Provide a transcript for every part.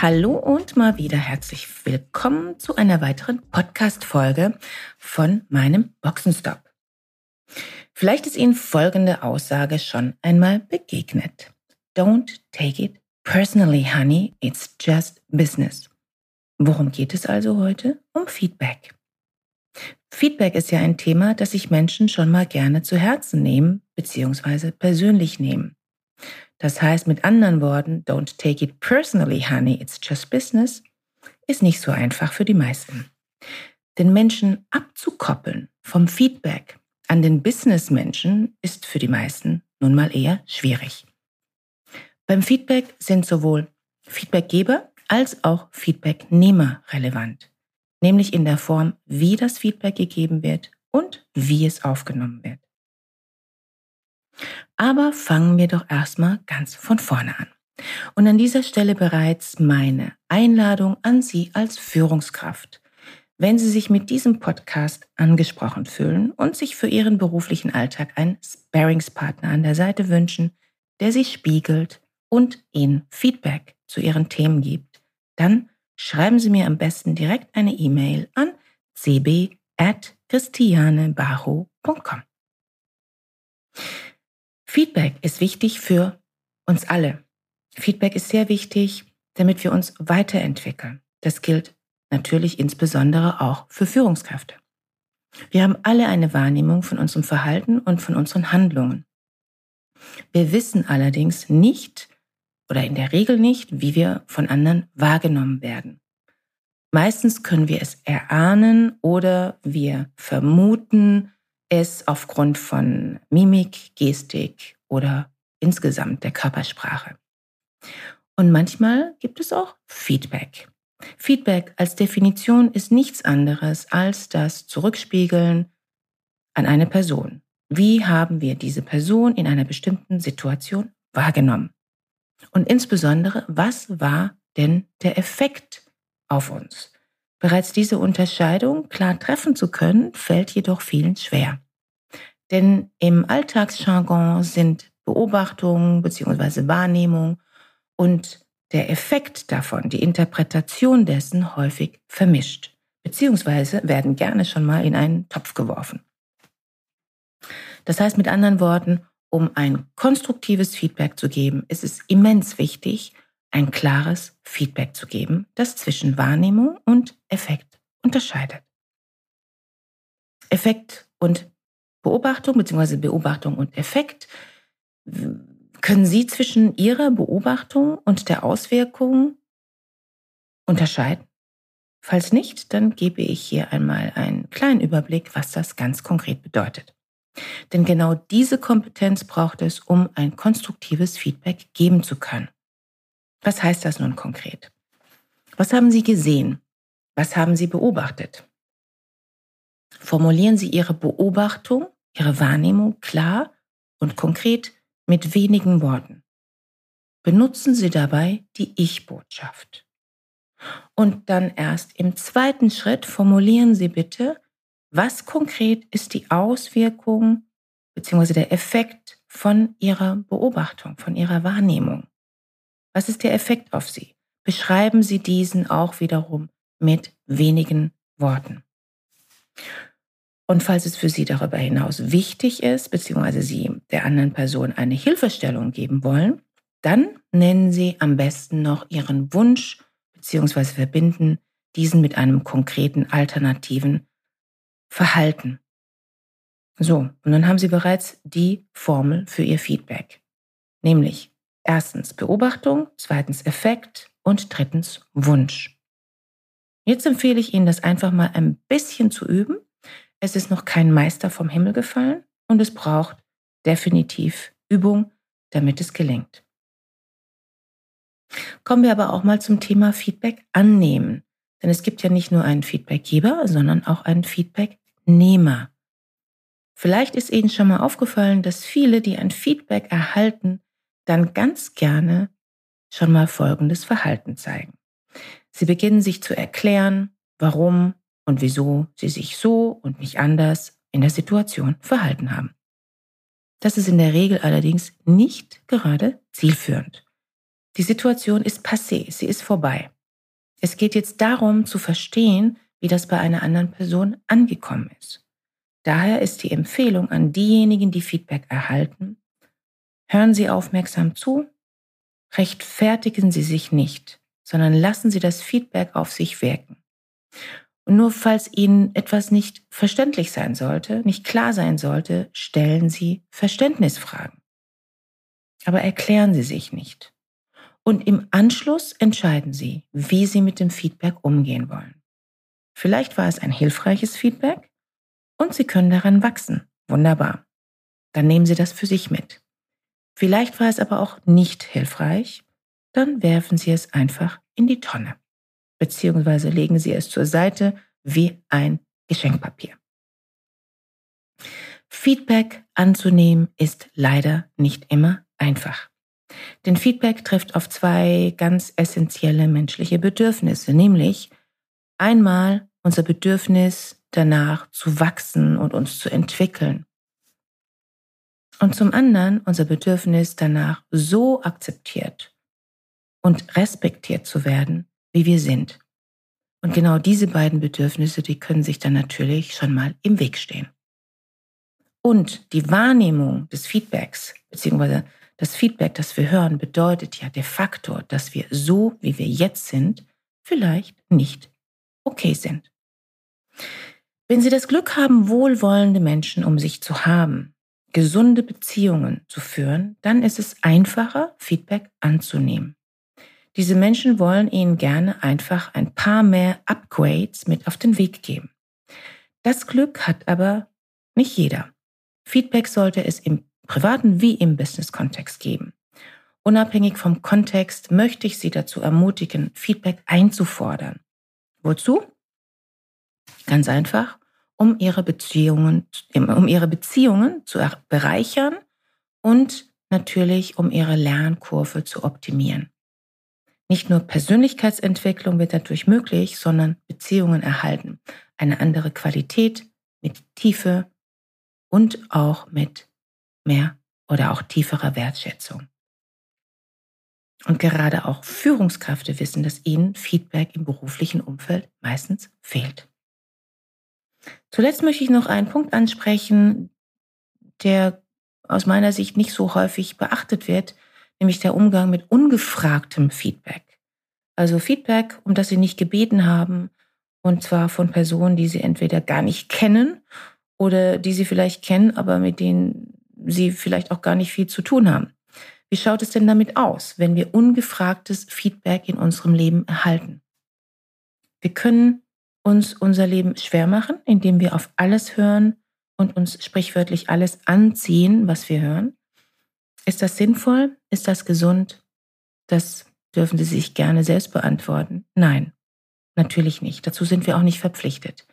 Hallo und mal wieder herzlich willkommen zu einer weiteren Podcast-Folge von meinem Boxenstopp. Vielleicht ist Ihnen folgende Aussage schon einmal begegnet. Don't take it personally, honey. It's just business. Worum geht es also heute? Um Feedback. Feedback ist ja ein Thema, das sich Menschen schon mal gerne zu Herzen nehmen bzw. persönlich nehmen. Das heißt mit anderen Worten, don't take it personally, honey, it's just business, ist nicht so einfach für die meisten. Den Menschen abzukoppeln vom Feedback an den Businessmenschen ist für die meisten nun mal eher schwierig. Beim Feedback sind sowohl Feedbackgeber als auch Feedbacknehmer relevant, nämlich in der Form, wie das Feedback gegeben wird und wie es aufgenommen wird. Aber fangen wir doch erstmal ganz von vorne an. Und an dieser Stelle bereits meine Einladung an Sie als Führungskraft. Wenn Sie sich mit diesem Podcast angesprochen fühlen und sich für Ihren beruflichen Alltag einen Sparingspartner an der Seite wünschen, der Sie spiegelt und Ihnen Feedback zu Ihren Themen gibt, dann schreiben Sie mir am besten direkt eine E-Mail an cb.christianebajo.com. Feedback ist wichtig für uns alle. Feedback ist sehr wichtig, damit wir uns weiterentwickeln. Das gilt natürlich insbesondere auch für Führungskräfte. Wir haben alle eine Wahrnehmung von unserem Verhalten und von unseren Handlungen. Wir wissen allerdings nicht oder in der Regel nicht, wie wir von anderen wahrgenommen werden. Meistens können wir es erahnen oder wir vermuten, es aufgrund von Mimik, Gestik oder insgesamt der Körpersprache. Und manchmal gibt es auch Feedback. Feedback als Definition ist nichts anderes als das Zurückspiegeln an eine Person. Wie haben wir diese Person in einer bestimmten Situation wahrgenommen? Und insbesondere, was war denn der Effekt auf uns? Bereits diese Unterscheidung klar treffen zu können, fällt jedoch vielen schwer. Denn im Alltagsjargon sind Beobachtung bzw. Wahrnehmung und der Effekt davon, die Interpretation dessen häufig vermischt, beziehungsweise werden gerne schon mal in einen Topf geworfen. Das heißt mit anderen Worten, um ein konstruktives Feedback zu geben, ist es immens wichtig, ein klares Feedback zu geben, das zwischen Wahrnehmung und Effekt unterscheidet. Effekt und Beobachtung bzw. Beobachtung und Effekt. Können Sie zwischen Ihrer Beobachtung und der Auswirkung unterscheiden? Falls nicht, dann gebe ich hier einmal einen kleinen Überblick, was das ganz konkret bedeutet. Denn genau diese Kompetenz braucht es, um ein konstruktives Feedback geben zu können. Was heißt das nun konkret? Was haben Sie gesehen? Was haben Sie beobachtet? Formulieren Sie Ihre Beobachtung, Ihre Wahrnehmung klar und konkret mit wenigen Worten. Benutzen Sie dabei die Ich-Botschaft. Und dann erst im zweiten Schritt formulieren Sie bitte, was konkret ist die Auswirkung bzw. der Effekt von Ihrer Beobachtung, von Ihrer Wahrnehmung? Was ist der Effekt auf Sie? Beschreiben Sie diesen auch wiederum mit wenigen Worten. Und falls es für Sie darüber hinaus wichtig ist, beziehungsweise Sie der anderen Person eine Hilfestellung geben wollen, dann nennen Sie am besten noch Ihren Wunsch, beziehungsweise verbinden diesen mit einem konkreten alternativen Verhalten. So, und dann haben Sie bereits die Formel für Ihr Feedback. Nämlich erstens Beobachtung, zweitens Effekt und drittens Wunsch. Jetzt empfehle ich Ihnen, das einfach mal ein bisschen zu üben es ist noch kein Meister vom Himmel gefallen und es braucht definitiv Übung, damit es gelingt. Kommen wir aber auch mal zum Thema Feedback annehmen. Denn es gibt ja nicht nur einen Feedbackgeber, sondern auch einen Feedbacknehmer. Vielleicht ist Ihnen schon mal aufgefallen, dass viele, die ein Feedback erhalten, dann ganz gerne schon mal folgendes Verhalten zeigen. Sie beginnen sich zu erklären, warum und wieso sie sich so und nicht anders in der Situation verhalten haben. Das ist in der Regel allerdings nicht gerade zielführend. Die Situation ist passé, sie ist vorbei. Es geht jetzt darum zu verstehen, wie das bei einer anderen Person angekommen ist. Daher ist die Empfehlung an diejenigen, die Feedback erhalten, hören Sie aufmerksam zu, rechtfertigen Sie sich nicht, sondern lassen Sie das Feedback auf sich wirken. Und nur falls Ihnen etwas nicht verständlich sein sollte, nicht klar sein sollte, stellen Sie Verständnisfragen. Aber erklären Sie sich nicht. Und im Anschluss entscheiden Sie, wie Sie mit dem Feedback umgehen wollen. Vielleicht war es ein hilfreiches Feedback und Sie können daran wachsen. Wunderbar. Dann nehmen Sie das für sich mit. Vielleicht war es aber auch nicht hilfreich. Dann werfen Sie es einfach in die Tonne. Beziehungsweise legen Sie es zur Seite wie ein Geschenkpapier. Feedback anzunehmen ist leider nicht immer einfach. Denn Feedback trifft auf zwei ganz essentielle menschliche Bedürfnisse, nämlich einmal unser Bedürfnis danach zu wachsen und uns zu entwickeln. Und zum anderen unser Bedürfnis danach so akzeptiert und respektiert zu werden, wie wir sind. Und genau diese beiden Bedürfnisse, die können sich dann natürlich schon mal im Weg stehen. Und die Wahrnehmung des Feedbacks, beziehungsweise das Feedback, das wir hören, bedeutet ja de facto, dass wir so, wie wir jetzt sind, vielleicht nicht okay sind. Wenn Sie das Glück haben, wohlwollende Menschen um sich zu haben, gesunde Beziehungen zu führen, dann ist es einfacher, Feedback anzunehmen. Diese Menschen wollen Ihnen gerne einfach ein paar mehr Upgrades mit auf den Weg geben. Das Glück hat aber nicht jeder. Feedback sollte es im privaten wie im Business-Kontext geben. Unabhängig vom Kontext möchte ich Sie dazu ermutigen, Feedback einzufordern. Wozu? Ganz einfach, um Ihre Beziehungen, um Ihre Beziehungen zu bereichern und natürlich, um Ihre Lernkurve zu optimieren. Nicht nur Persönlichkeitsentwicklung wird dadurch möglich, sondern Beziehungen erhalten. Eine andere Qualität mit Tiefe und auch mit mehr oder auch tieferer Wertschätzung. Und gerade auch Führungskräfte wissen, dass ihnen Feedback im beruflichen Umfeld meistens fehlt. Zuletzt möchte ich noch einen Punkt ansprechen, der aus meiner Sicht nicht so häufig beachtet wird, nämlich der Umgang mit ungefragtem Feedback. Also Feedback, um das Sie nicht gebeten haben, und zwar von Personen, die Sie entweder gar nicht kennen oder die Sie vielleicht kennen, aber mit denen sie vielleicht auch gar nicht viel zu tun haben. Wie schaut es denn damit aus, wenn wir ungefragtes Feedback in unserem Leben erhalten? Wir können uns unser Leben schwer machen, indem wir auf alles hören und uns sprichwörtlich alles anziehen, was wir hören. Ist das sinnvoll? Ist das gesund? Das dürfen Sie sich gerne selbst beantworten. Nein, natürlich nicht. Dazu sind wir auch nicht verpflichtet.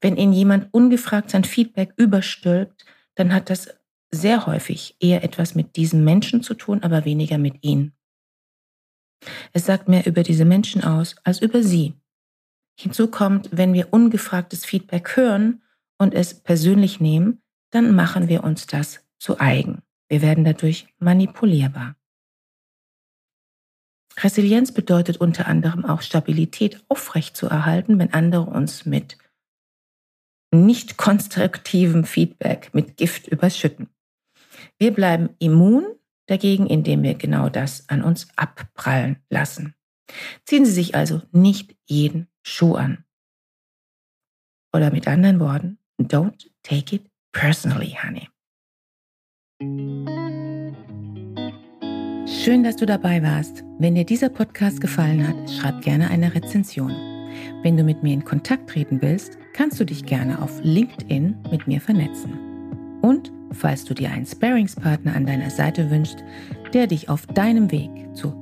Wenn Ihnen jemand ungefragt sein Feedback überstülpt, dann hat das sehr häufig eher etwas mit diesem Menschen zu tun, aber weniger mit ihnen. Es sagt mehr über diese Menschen aus als über sie. Hinzu kommt, wenn wir ungefragtes Feedback hören und es persönlich nehmen, dann machen wir uns das zu eigen. Wir werden dadurch manipulierbar. Resilienz bedeutet unter anderem auch Stabilität aufrechtzuerhalten, wenn andere uns mit nicht konstruktivem Feedback, mit Gift überschütten. Wir bleiben immun dagegen, indem wir genau das an uns abprallen lassen. Ziehen Sie sich also nicht jeden Schuh an. Oder mit anderen Worten, don't take it personally, honey. Schön, dass du dabei warst. Wenn dir dieser Podcast gefallen hat, schreib gerne eine Rezension. Wenn du mit mir in Kontakt treten willst, kannst du dich gerne auf LinkedIn mit mir vernetzen. Und falls du dir einen Sparingspartner an deiner Seite wünschst, der dich auf deinem Weg zu